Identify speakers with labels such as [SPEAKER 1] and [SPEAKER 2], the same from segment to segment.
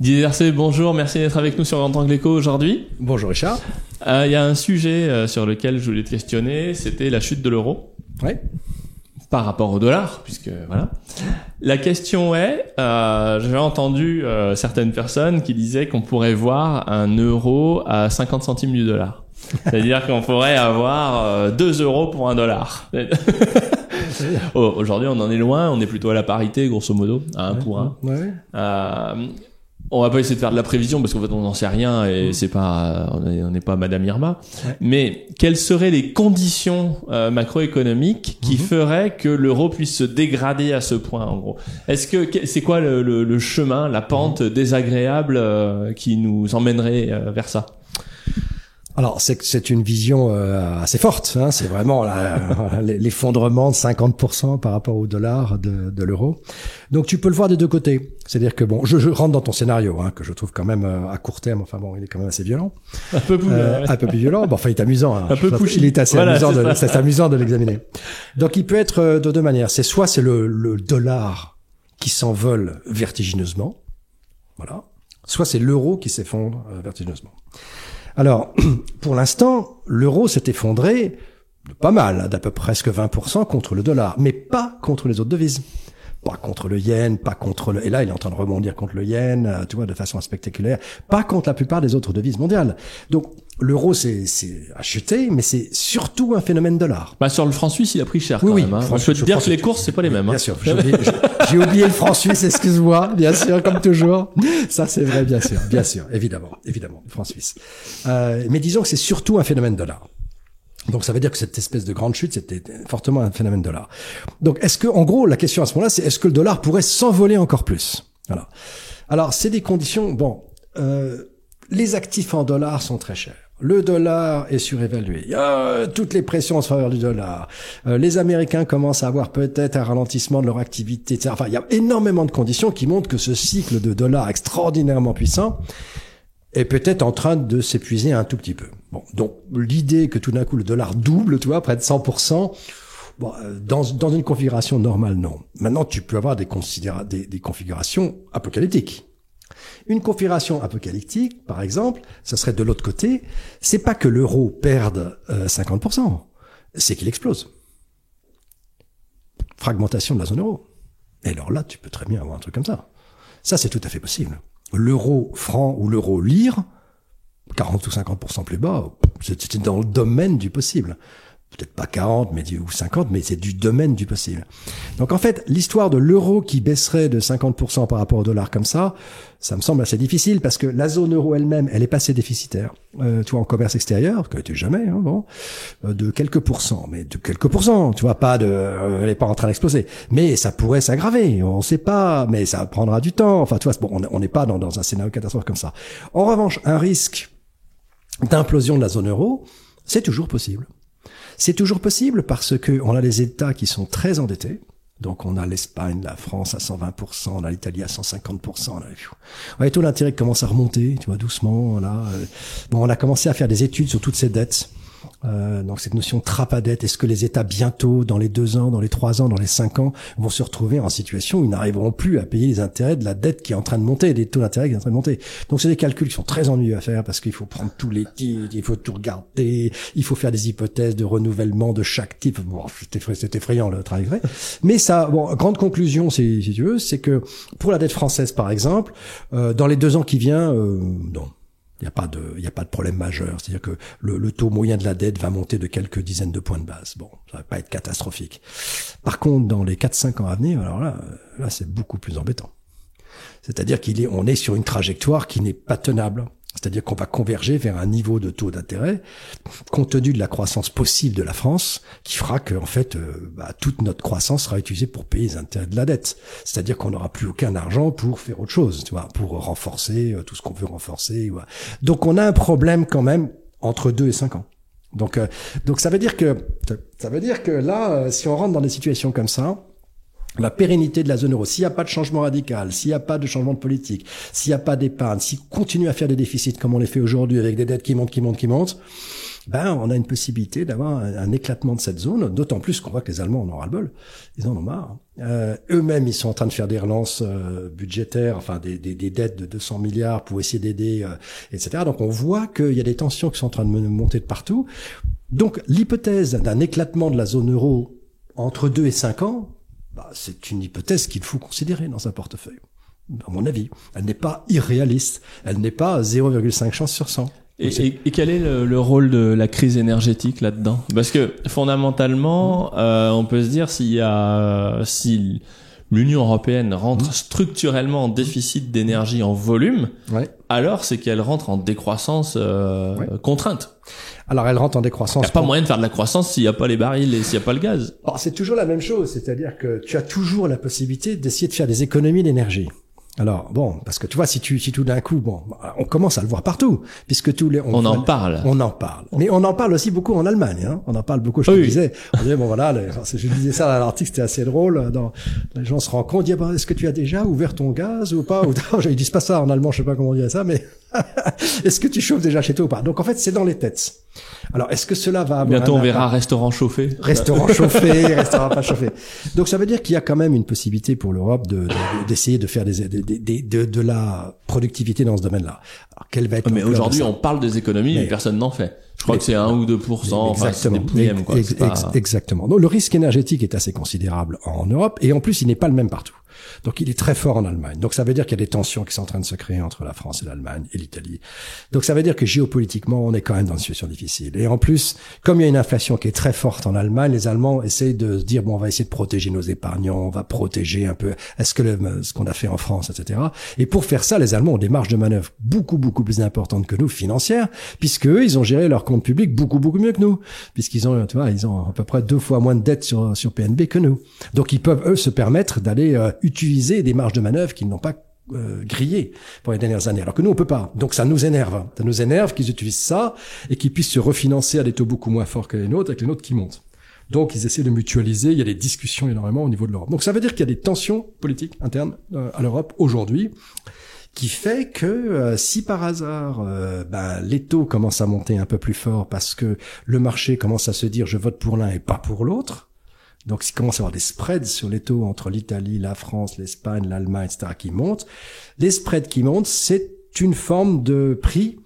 [SPEAKER 1] Didier bonjour, merci d'être avec nous sur Grand Éco aujourd'hui.
[SPEAKER 2] Bonjour Richard.
[SPEAKER 1] Euh, Il y a un sujet euh, sur lequel je voulais te questionner, c'était la chute de l'euro.
[SPEAKER 2] Ouais.
[SPEAKER 1] Par rapport au dollar, puisque voilà. La question est, euh, j'ai entendu euh, certaines personnes qui disaient qu'on pourrait voir un euro à 50 centimes du dollar. C'est-à-dire qu'on pourrait avoir euh, 2 euros pour un dollar. Oh, Aujourd'hui, on en est loin, on est plutôt à la parité, grosso modo, à un pour un.
[SPEAKER 2] Ouais.
[SPEAKER 1] On va pas essayer de faire de la prévision parce qu'en fait on n'en sait rien et c'est pas on est- on n'est pas Madame Irma.
[SPEAKER 2] Ouais.
[SPEAKER 1] Mais quelles seraient les conditions euh, macroéconomiques qui feraient que l'euro puisse se dégrader à ce point en gros? Est-ce que c'est quoi le, le- le chemin, la pente désagréable euh, qui nous emmènerait euh, vers ça?
[SPEAKER 2] Alors c'est c'est une vision euh, assez forte. Hein, c'est vraiment l'effondrement de 50% par rapport au dollar de, de l'euro. Donc tu peux le voir des deux côtés. C'est-à-dire que bon, je, je rentre dans ton scénario hein, que je trouve quand même euh, à court terme. Enfin bon, il est quand même assez violent,
[SPEAKER 1] Un peu plus.
[SPEAKER 2] Euh, un peu plus violent. Bon, enfin il est amusant. Hein.
[SPEAKER 1] Un peu pushy.
[SPEAKER 2] Il est assez
[SPEAKER 1] Voilà,
[SPEAKER 2] amusant.
[SPEAKER 1] c'est
[SPEAKER 2] amusant de l'examiner. Donc il peut être euh, de deux manières. C'est soit c'est le, le dollar qui s'envole vertigineusement, voilà. Soit c'est l'euro qui s'effondre euh, vertigineusement. Alors, pour l'instant, l'euro s'est effondré pas mal, hein, d'à peu presque 20% contre le dollar, mais pas contre les autres devises. Pas contre le yen, pas contre le... Et là, il est en train de rebondir contre le yen, euh, tu vois, de façon spectaculaire. Pas contre la plupart des autres devises mondiales. Donc, l'euro, c'est c'est a chuté, mais c'est surtout un phénomène dollar.
[SPEAKER 1] Bah sur le franc suisse, il a pris cher
[SPEAKER 2] Oui,
[SPEAKER 1] quand
[SPEAKER 2] oui,
[SPEAKER 1] même. Hein. Je peux te dire que les courses, c'est pas les mêmes.
[SPEAKER 2] Bien
[SPEAKER 1] hein.
[SPEAKER 2] sûr, j'ai oublié, j'ai- j'ai oublié le franc suisse, excuse-moi, bien sûr, comme toujours. Ça, c'est vrai, bien sûr, bien sûr, évidemment, évidemment, le franc suisse. Euh, mais disons que c'est surtout un phénomène dollar. Donc ça veut dire que cette espèce de grande chute, c'était fortement un phénomène dollar. Donc est-ce que, en gros, la question à ce moment-là, c'est est-ce que le dollar pourrait s'envoler encore plus? Voilà. Alors c'est des conditions. Bon, euh, les actifs en dollars sont très chers. Le dollar est surévalué. A toutes les pressions en faveur du dollar. Euh, les Américains commencent à avoir peut-être un ralentissement de leur activité. etc. Enfin, il y a énormément de conditions qui montrent que ce cycle de dollars extraordinairement puissant est peut-être en train de s'épuiser un tout petit peu. Bon, donc l'idée que tout d'un coup le dollar double, tu vois, près de 100%, bon, euh, dans, une configuration normale, non. Maintenant, tu peux avoir des, des, des configurations apocalyptiques. Une configuration apocalyptique, par exemple, ça serait de l'autre côté, c'est pas que l'euro perde euh, 50%, c'est qu'il explose. Fragmentation de la zone euro. Et alors là, tu peux très bien avoir un truc comme ça. Ça, c'est tout à fait possible. L'euro franc ou l'euro lire, 40 ou 50% plus bas, c'est dans le domaine du possible. Peut-être pas 40 mais ou 50, mais c'est du domaine du possible. Donc en fait, l'histoire de l'euro qui baisserait de 50% par rapport au dollar comme ça, ça me semble assez difficile parce que la zone euro elle-même, elle est passée déficitaire. Euh, tu vois, en commerce extérieur, que tu jamais, hein, bon, euh, de quelques pourcents, mais de quelques pourcents. Tu vois, pas de, euh, elle est pas en train d'exploser. Mais ça pourrait s'aggraver. On sait pas, mais ça prendra du temps. Enfin, tu vois, bon, on- on n'est pas dans, dans un scénario catastrophe comme ça. En revanche, un risque d'implosion de la zone euro, c'est toujours possible. C'est toujours possible parce que on a des États qui sont très endettés. Donc on a l'Espagne, la France à 120%, on a l'Italie à 150%. On a, les taux d'intérêt commencent à remonter, tu vois, doucement. Euh. bon, on a commencé à faire des études sur toutes ces dettes. Euh, donc cette notion trappe à dette, est-ce que les États bientôt, dans les deux ans, dans les trois ans, dans les cinq ans, vont se retrouver en situation où ils n'arriveront plus à payer les intérêts de la dette qui est en train de monter, des taux d'intérêt qui sont en train de monter? Donc c'est des calculs qui sont très ennuyeux à faire parce qu'il faut prendre tous les titres, il faut tout regarder, il faut faire des hypothèses de renouvellement de chaque type. Bon, c'est effray- c'est effrayant le travail vrai. Mais ça, bon, grande conclusion, si, si tu veux, c'est que pour la dette française, par exemple, euh, dans les deux ans qui viennent, euh, non. Il n'y a pas de, a pas de problème majeur. C'est-à-dire que le, le taux moyen de la dette va monter de quelques dizaines de points de base. Bon, ça va pas être catastrophique. Par contre, dans les 4-5 ans à venir, alors là, là, c'est beaucoup plus embêtant. C'est-à-dire qu'il est, est sur une trajectoire qui n'est pas tenable. C'est-à-dire qu'on va converger vers un niveau de taux d'intérêt, compte tenu de la croissance possible de la France, qui fera que, en fait, euh, bah, toute notre croissance sera utilisée pour payer les intérêts de la dette. C'est-à-dire qu'on n'aura plus aucun argent pour faire autre chose, tu vois, pour renforcer euh, tout ce qu'on veut renforcer. voilà. Donc, on a un problème quand même entre 2 et 5 ans. Donc, euh, donc ça veut dire que ça veut dire que là, euh, si on rentre dans des situations comme ça, la pérennité de la zone euro, s'il n'y a pas de changement radical, s'il n'y a pas de changement de politique, s'il n'y a pas d'épargne, s'il continue à faire des déficits comme on les fait aujourd'hui avec des dettes qui montent, qui montent, qui montent, ben on a une possibilité d'avoir un, éclatement de cette zone, d'autant plus qu'on voit que les Allemands en ont ras-le-bol, ils en ont marre. Euh, eux-mêmes, ils sont en train de faire des relances euh, budgétaires, enfin des, des, des, dettes de 200 milliards pour essayer d'aider, euh, etc. Donc on voit qu'il y a des tensions qui sont en train de monter de partout. Donc l'hypothèse d'un éclatement de la zone euro entre 2 et 5 ans, bah, c'est une hypothèse qu'il faut considérer dans un portefeuille à mon avis. Elle n'est pas irréaliste. Elle n'est pas 0,5 chance sur 100.
[SPEAKER 1] Et, et, quel est le, rôle de la crise énergétique là-dedans? Parce que fondamentalement, euh, on peut se dire s'il y a si l'Union européenne rentre mmh. structurellement en déficit d'énergie en volume, ouais. alors c'est qu'elle rentre en décroissance euh, contrainte.
[SPEAKER 2] Alors elle rentre en décroissance.
[SPEAKER 1] Il n'y a pas moyen de faire de la croissance s'il n'y a pas les barils et s'il n'y a pas le gaz.
[SPEAKER 2] C'est toujours la même chose, c'est-à-dire que tu as toujours la possibilité d'essayer de faire des économies d'énergie. Alors bon, parce que tu vois, si tu si tout d'un coup, bon, on commence à le voir partout, puisque tous les
[SPEAKER 1] on, en parle,
[SPEAKER 2] on en parle, mais on en parle aussi beaucoup en Allemagne. Hein. On en parle beaucoup. Je te disais, on disait bon voilà, je disais ça dans l'article, c'était assez drôle. Dans, les gens se rendent compte, disent bah, est-ce que tu as déjà ouvert ton gaz ou pas? Ou, Ils disent pas ça en allemand, je sais pas comment dire ça, mais est-ce que tu chauffes déjà chez toi ou pas? Donc en fait, c'est dans les têtes. Alors, est-ce que cela va
[SPEAKER 1] avoir Bientôt, on verra restaurant chauffé.
[SPEAKER 2] Restaurant chauffé, restaurant pas chauffé. Donc, ça veut dire qu'il y a quand même une possibilité pour l'Europe de, d'essayer de, faire des, de, de, la productivité dans ce domaine-là.
[SPEAKER 1] Alors, quelle va être Mais aujourd'hui, on parle des économies, mais, personne n'en fait. Je crois que c'est 1 ou 2
[SPEAKER 2] Exactement.
[SPEAKER 1] Enfin, quoi.
[SPEAKER 2] Exactement. Donc, le risque énergétique est assez considérable en Europe et en plus, il n'est pas le même partout. Donc il est très fort en Allemagne. Donc ça veut dire qu'il y a des tensions qui sont en train de se créer entre la France et l'Allemagne et l'Italie. Donc ça veut dire que géopolitiquement, on est quand même dans une situation difficile. Et en plus, comme il y a une inflation qui est très forte en Allemagne, les Allemands essayent de se dire, bon, on va essayer de protéger nos épargnants, on va protéger un peu, est-ce que le, ce qu'on a fait en France, etc. Et pour faire ça, les Allemands ont des marges de manœuvre beaucoup, beaucoup plus importantes que nous, financières, puisque eux, ils ont géré leur compte public beaucoup, beaucoup mieux que nous, puisqu'ils ont, tu vois, ils ont à peu près deux fois moins de dettes sur, sur PNB que nous. Donc ils peuvent, eux, se permettre d'aller euh, utiliser des marges de manœuvre qu'ils n'ont pas euh, grillées pour les dernières années, alors que nous on peut pas. Donc ça nous énerve, ça nous énerve qu'ils utilisent ça et qu'ils puissent se refinancer à des taux beaucoup moins forts que les nôtres, avec les nôtres qui montent. Donc ils essaient de mutualiser. Il y a des discussions énormément au niveau de l'Europe. Donc ça veut dire qu'il y a des tensions politiques internes euh, à l'Europe aujourd'hui qui fait que euh, si par hasard ben, les taux commencent à monter un peu plus fort parce que le marché commence à se dire je vote pour l'un et pas pour l'autre, donc, il commence à avoir des spreads sur les taux entre l'Italie, la France, l'Espagne, l'Allemagne, etc., qui montent. Les spreads qui montent, c'est une forme de prix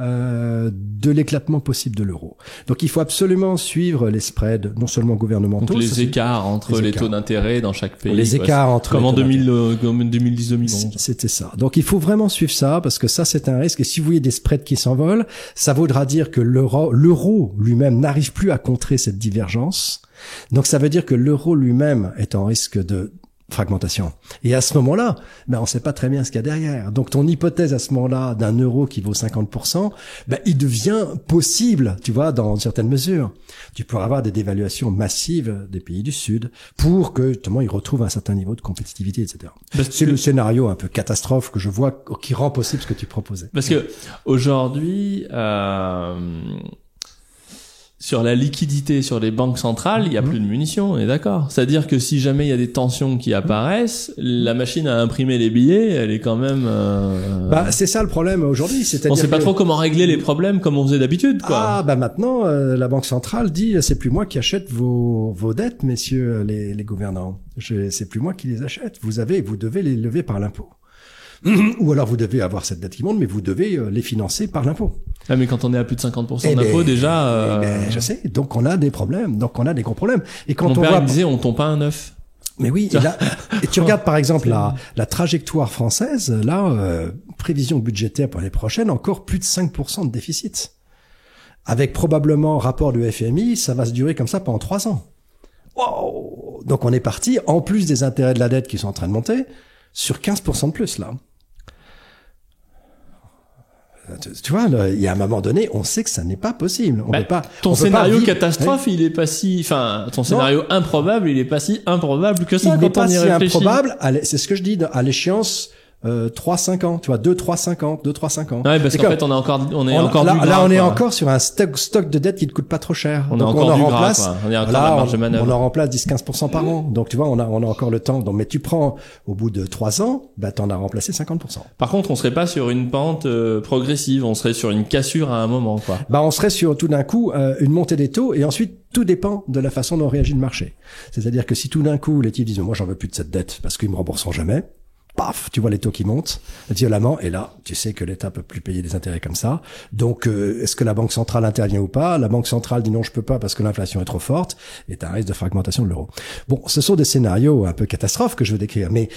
[SPEAKER 2] euh, de l'éclatement possible de l'euro. Donc il faut absolument suivre les spreads, non seulement gouvernementaux.
[SPEAKER 1] Donc les écarts entre les, taux d'intérêt dans chaque pays.
[SPEAKER 2] Les écarts entre.
[SPEAKER 1] Comme en 2010-2011. Euh,
[SPEAKER 2] c'était ça. Donc il faut vraiment suivre ça parce que ça c'est un risque. Et si vous voyez des spreads qui s'envolent, ça voudra dire que l'euro, l'euro lui-même n'arrive plus à contrer cette divergence donc ça veut dire que l'euro lui-même est en risque de fragmentation. Et à ce moment-là, ben on sait pas très bien ce qu'il y a derrière. Donc ton hypothèse à ce moment-là d'un euro qui vaut 50%, ben il devient possible, tu vois, dans certaines mesures. Tu pourras avoir des dévaluations massives des pays du Sud pour que justement ils retrouvent un certain niveau de compétitivité, etc. C'est le scénario un peu catastrophe que je vois qui rend possible ce que tu proposais.
[SPEAKER 1] Parce que aujourd'hui, euh, sur la liquidité sur les banques centrales, il y a mmh. plus de munitions, on est d'accord. C'est-à-dire que si jamais il y a des tensions qui apparaissent, la machine à imprimer les billets, elle est quand même. Euh...
[SPEAKER 2] Bah, c'est ça le problème aujourd'hui. C'est-à-dire
[SPEAKER 1] on sait pas trop comment régler les problèmes comme on faisait d'habitude, quoi.
[SPEAKER 2] Ah bah maintenant, euh, la banque centrale dit c'est plus moi qui achète vos vos dettes, messieurs les, les gouvernants. C'est plus moi qui les achète. Vous avez, vous devez les lever par l'impôt. Ou alors vous devez avoir cette dette qui monte, mais vous devez euh, les financer par l'impôt.
[SPEAKER 1] Ah, mais quand on est à plus de 50% eh d'impôt, ben, déjà...
[SPEAKER 2] Eh euh... Ben, je sais, donc on a des problèmes, donc on a des gros problèmes.
[SPEAKER 1] Et quand Mon on père voit... disait, on tombe pas un œuf.
[SPEAKER 2] Mais oui, et, là, et tu regardes par exemple la, la trajectoire française, là, euh, prévision budgétaire pour l'année prochaine, encore plus de 5% de déficit. Avec probablement rapport du FMI, ça va se durer comme ça pendant trois ans. Wow Donc on est parti, en plus des intérêts de la dette qui sont en train de monter, sur 15% de plus là. Tu vois, il y a un moment donné, on sait que ça n'est pas possible. On
[SPEAKER 1] bah,
[SPEAKER 2] peut pas.
[SPEAKER 1] Ton scénario catastrophe, il est pas si, enfin, ton scénario improbable, il est pas si improbable que ça. Il n'est pas si improbable.
[SPEAKER 2] C'est ce que je dis à l'échéance euh, 3 5 ans, tu vois, 2 3 5 ans, 2 3 5 ans.
[SPEAKER 1] Ouais, parce qu'en fait, on est encore, on est
[SPEAKER 2] On-
[SPEAKER 1] encore
[SPEAKER 2] là,
[SPEAKER 1] du
[SPEAKER 2] là, on est
[SPEAKER 1] quoi.
[SPEAKER 2] encore sur un stock, stock de dette qui ne coûte pas trop cher.
[SPEAKER 1] On est encore
[SPEAKER 2] en
[SPEAKER 1] du gras,
[SPEAKER 2] remplace,
[SPEAKER 1] quoi. On est encore la marge de
[SPEAKER 2] on-. On en remplace 10-15% par an. Donc, tu vois, on a, on a encore le temps. Donc, mais tu prends, au bout de 3 ans, bah, t'en as remplacé 50%.
[SPEAKER 1] Par contre, on serait pas sur une pente euh, progressive, on serait sur une cassure à un moment, quoi.
[SPEAKER 2] Bah, on serait sur tout d'un coup euh, une montée des taux et ensuite tout dépend de la façon dont réagit le marché. C'est-à-dire que si tout d'un coup les types disent moi j'en veux plus de cette dette parce qu'ils me rembourseront jamais, paf, tu vois les taux qui montent violemment et là tu sais que l'État peut plus payer des intérêts comme ça. Donc euh, est-ce que la banque centrale intervient ou pas? La banque centrale dit non je peux pas parce que l'inflation est trop forte et t'as un risque de fragmentation de l'euro. Bon, ce sont des scénarios un peu catastrophes que je veux décrire, mais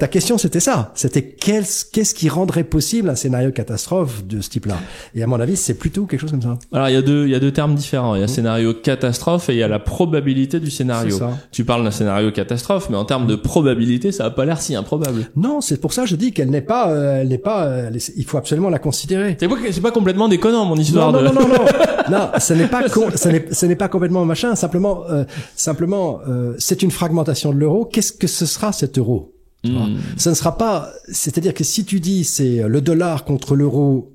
[SPEAKER 2] ta question, c'était ça. C'était qu'est-ce qui rendrait possible un scénario catastrophe de ce type-là? Et à mon avis, c'est plutôt quelque chose comme ça.
[SPEAKER 1] Alors, il y a deux, il y a deux termes différents. Il y a scénario catastrophe et il y a la probabilité du scénario.
[SPEAKER 2] Ça.
[SPEAKER 1] Tu parles d'un scénario catastrophe, mais en termes de probabilité, ça a pas l'air si improbable.
[SPEAKER 2] Non, c'est pour ça que je dis qu'elle n'est pas, euh, elle n'est pas. euh, il faut absolument la considérer.
[SPEAKER 1] C'est pas, c'est pas complètement déconnant, mon histoire
[SPEAKER 2] Non,
[SPEAKER 1] de...
[SPEAKER 2] non, non, non, non, non, ce n'est pas, con- ce n'est, ce n'est pas complètement machin. Simplement, euh, simplement, euh, c'est une fragmentation de l'euro. Qu'est-ce que ce sera cet euro? Tu vois
[SPEAKER 1] Hmm.
[SPEAKER 2] Ce ne sera pas. C'est-à-dire que si tu dis c'est le dollar contre l'euro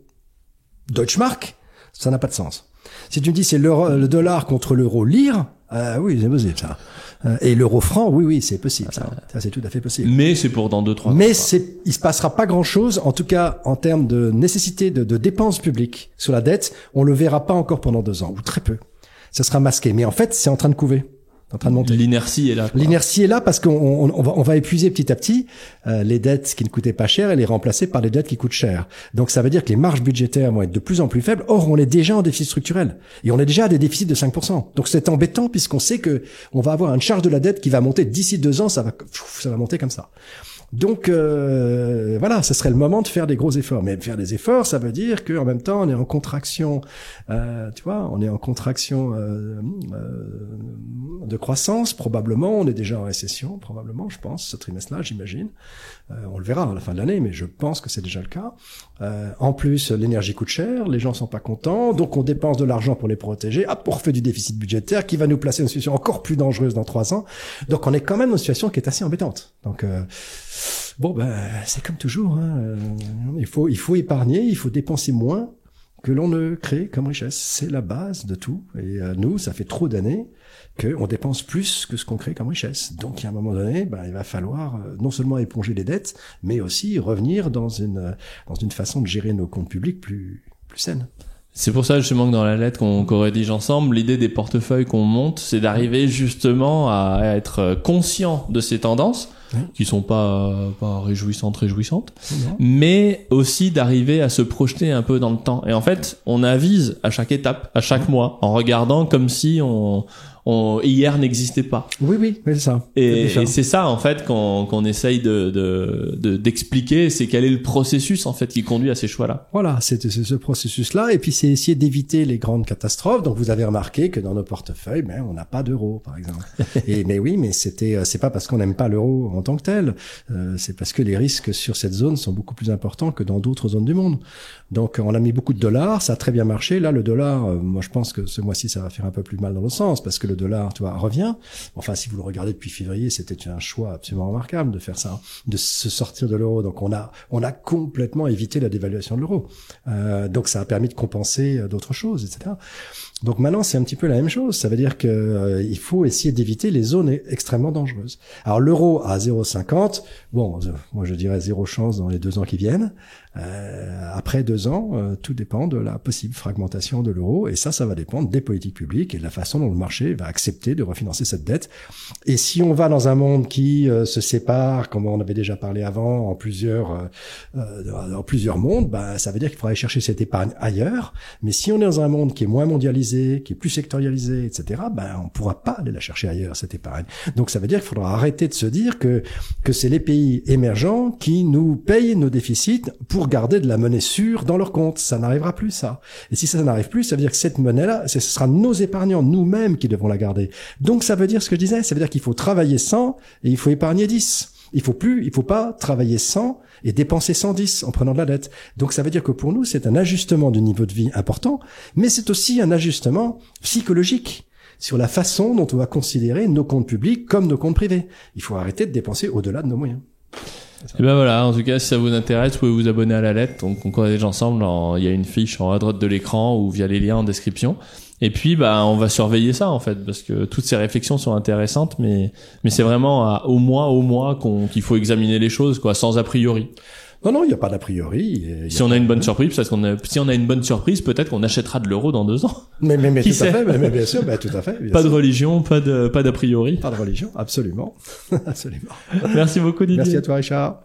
[SPEAKER 2] Deutschmark, ça n'a pas de sens. Si tu me dis c'est l'euro- le dollar contre l'euro lire, euh, oui, c'est possible ça. Euh, Et l'euro franc, oui, oui, c'est possible ça. Ça, c'est tout à fait possible.
[SPEAKER 1] Mais c'est pour dans deux, trois
[SPEAKER 2] Mais c'est, il se passera pas grand chose, en tout cas en termes de nécessité de, de dépenses publiques sur la dette, on le verra pas encore pendant deux ans ou très peu. Ça sera masqué, mais en fait c'est en train de couver, en train de monter.
[SPEAKER 1] L'inertie est là.
[SPEAKER 2] L'inertie est là parce qu'on on, on va, on va épuiser petit à petit euh, les dettes qui ne coûtaient pas cher et les remplacer par les dettes qui coûtent cher. Donc ça veut dire que les marges budgétaires vont être de plus en plus faibles. Or, on est déjà en déficit structurel et on est déjà à des déficits de 5%. Donc c'est embêtant puisqu'on sait que on va avoir une charge de la dette qui va monter d'ici deux ans. Ça va, ça va monter comme ça. Donc euh, voilà, ce serait le moment de faire des gros efforts. Mais faire des efforts, ça veut dire qu'en même temps, on est en contraction. Euh, tu vois, on est en contraction euh, euh, de croissance probablement. On est déjà en récession probablement, je pense, ce trimestre-là, j'imagine. On le verra à la fin de l'année, mais je pense que c'est déjà le cas. En plus, l'énergie coûte cher, les gens sont pas contents, donc on dépense de l'argent pour les protéger. Hop, on refait du déficit budgétaire qui va nous placer dans une situation encore plus dangereuse dans trois ans. Donc on est quand même dans une situation qui est assez embêtante. Donc bon, ben c'est comme toujours. Hein. Euh, Il faut il faut épargner, il faut dépenser moins que l'on ne crée comme richesse. C'est la base de tout. Et euh, nous, ça fait trop d'années qu'on dépense plus que ce qu'on crée comme richesse. Donc, à un moment donné, ben, il va falloir euh, non seulement éponger les dettes, mais aussi revenir dans une dans une façon de gérer nos comptes publics plus plus saine.
[SPEAKER 1] C'est pour ça justement que dans la lettre qu'on qu'on rédige ensemble, l'idée des portefeuilles qu'on monte, c'est d'arriver justement à être conscient de ces tendances. Qui sont pas pas réjouissantes réjouissantes, mais aussi d'arriver à se projeter un peu dans le temps. Et en fait, on avise à chaque étape, à chaque mois, en regardant comme si on, on hier n'existait pas.
[SPEAKER 2] Oui, oui, c'est ça.
[SPEAKER 1] Et,
[SPEAKER 2] C'est ça.
[SPEAKER 1] et c'est ça en fait qu'on qu'on essaye de de- de- d'expliquer, c'est quel est le processus en fait qui conduit à ces choix-là.
[SPEAKER 2] Voilà, c'est ce processus-là. Et puis, c'est essayer d'éviter les grandes catastrophes. Donc, vous avez remarqué que dans nos portefeuilles, ben, on n'a pas d'euro, par exemple. et, mais oui, mais c'était, euh, c'est pas parce qu'on n'aime pas l'euro tant que tel. Euh, c'est parce que les risques sur cette zone sont beaucoup plus importants que dans d'autres zones du monde. Donc, on a mis beaucoup de dollars. Ça a très bien marché. Là, le dollar, euh, moi, je pense que ce mois-ci, ça va faire un peu plus mal dans le sens parce que le dollar, tu vois, revient. Enfin, si vous le regardez depuis février, c'était un choix absolument remarquable de faire ça, de se sortir de l'euro. Donc, on a, on a complètement évité la dévaluation de l'euro. Euh, donc ça a permis de compenser euh, d'autres choses, etc. Donc maintenant c'est un petit peu la même chose. Ça veut dire que euh, il faut essayer d'éviter les zones extrêmement dangereuses. Alors l'euro à 0,50, bon, euh, moi je dirais zéro chance dans les deux ans qui viennent. Euh, après deux ans, euh, tout dépend de la possible fragmentation de l'euro, et ça, ça va dépendre des politiques publiques et de la façon dont le marché va accepter de refinancer cette dette. Et si on va dans un monde qui euh, se sépare, comme on avait déjà parlé avant, en plusieurs euh, euh, dans plusieurs mondes, bah, ça veut dire qu'il faudra aller chercher cette épargne ailleurs. Mais si on est dans un monde qui est moins mondialisé, qui est plus sectorialisé, etc., ben on pourra pas aller la chercher ailleurs cette épargne. Donc ça veut dire qu'il faudra arrêter de se dire que que c'est les pays émergents qui nous payent nos déficits pour garder de la monnaie sûre dans leur compte. Ça n'arrivera plus ça. Et si ça n'arrive plus, ça veut dire que cette monnaie-là, ce sera nos épargnants, nous-mêmes, qui devront la garder. Donc ça veut dire ce que je disais, ça veut dire qu'il faut travailler 100 et il faut épargner 10. Il faut plus, il faut pas travailler 100 et dépenser 110 en prenant de la dette. Donc ça veut dire que pour nous, c'est un ajustement du niveau de vie important, mais c'est aussi un ajustement psychologique sur la façon dont on va considérer nos comptes publics comme nos comptes privés. Il faut arrêter de dépenser au-delà de nos moyens.
[SPEAKER 1] Et ben voilà, en tout cas, si ça vous intéresse, vous pouvez vous abonner à la lettre. Donc, on corrige ensemble. en- Il y a une fiche en haut à droite de l'écran ou via les liens en description. Et puis, bah, on va surveiller ça en fait, parce que toutes ces réflexions sont intéressantes, mais mais c'est vraiment à- au mois au mois qu'on qu'il faut examiner les choses, quoi, sans a priori.
[SPEAKER 2] Non, non, il n'y a pas d'a priori. a
[SPEAKER 1] Si on a une bonne surprise, parce qu'on a, si on a une bonne surprise, peut-être qu'on achètera de l'euro dans deux ans.
[SPEAKER 2] Mais, mais, mais
[SPEAKER 1] Qui
[SPEAKER 2] tout à fait, mais, mais bien sûr, bah, tout à fait. bien
[SPEAKER 1] Pas de religion, pas de pas d'a priori.
[SPEAKER 2] Pas de religion, absolument. absolument.
[SPEAKER 1] Merci beaucoup Didier.
[SPEAKER 2] Merci à toi, Richard.